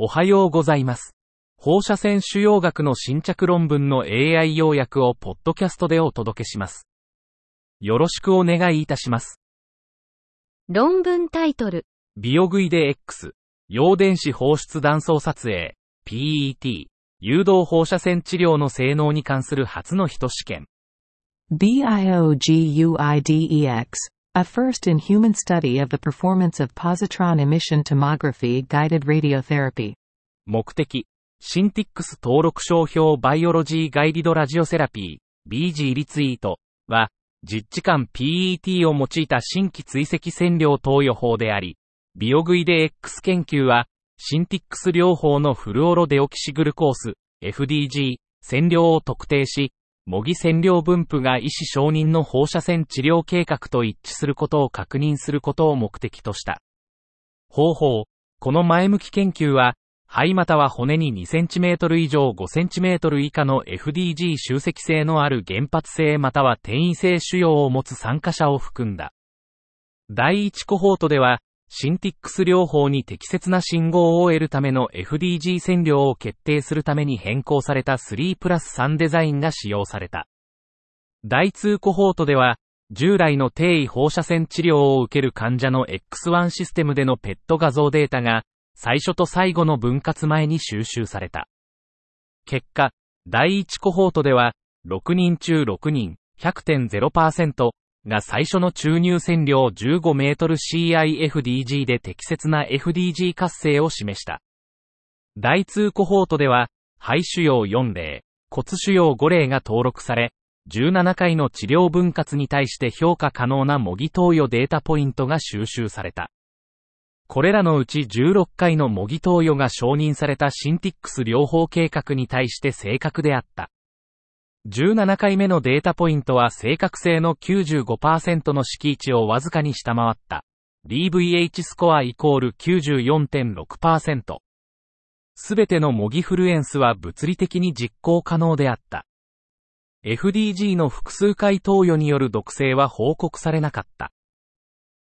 おはようございます。放射線腫瘍学の新着論文の AI 要約をポッドキャストでお届けします。よろしくお願いいたします。論文タイトル、ビオグイデ X、陽電子放出断層撮影、PET、誘導放射線治療の性能に関する初の人試験。BIOGUIDEX, a first in human study of the performance of positron emission tomography guided radiotherapy. 目的、シンティックス登録商標バイオロジーガイディドラジオセラピー、BG リツイートは、実地間 PET を用いた新規追跡線量投与法であり、ビオグイデ X 研究は、シンティックス療法のフルオロデオキシグルコース、FDG、線量を特定し、模擬線量分布が医師承認の放射線治療計画と一致することを確認することを目的とした。方法、この前向き研究は、肺または骨に 2cm 以上 5cm 以下の FDG 集積性のある原発性または転移性腫瘍を持つ参加者を含んだ。第1コホートでは、シンティックス療法に適切な信号を得るための FDG 線量を決定するために変更された3プラス3デザインが使用された。第2コホートでは、従来の低位放射線治療を受ける患者の X1 システムでの PET 画像データが、最初と最後の分割前に収集された。結果、第1コホートでは、6人中6人、100.0%が最初の注入線量15メートル CIFDG で適切な FDG 活性を示した。第2コホートでは、肺腫瘍4例、骨腫瘍5例が登録され、17回の治療分割に対して評価可能な模擬投与データポイントが収集された。これらのうち16回の模擬投与が承認されたシンティックス療法計画に対して正確であった。17回目のデータポイントは正確性の95%の敷地をわずかに下回った。DVH スコアイコール94.6%。すべての模擬フルエンスは物理的に実行可能であった。FDG の複数回投与による毒性は報告されなかった。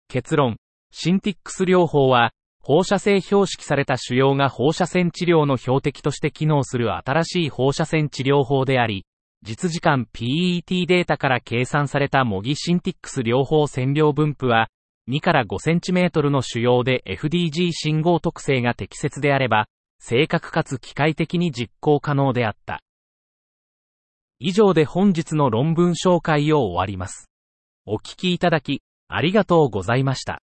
結論。シンティックス療法は、放射性標識された腫瘍が放射線治療の標的として機能する新しい放射線治療法であり、実時間 PET データから計算された模擬シンティックス療法線量分布は、2から 5cm の腫瘍で FDG 信号特性が適切であれば、正確かつ機械的に実行可能であった。以上で本日の論文紹介を終わります。お聞きいただき、ありがとうございました。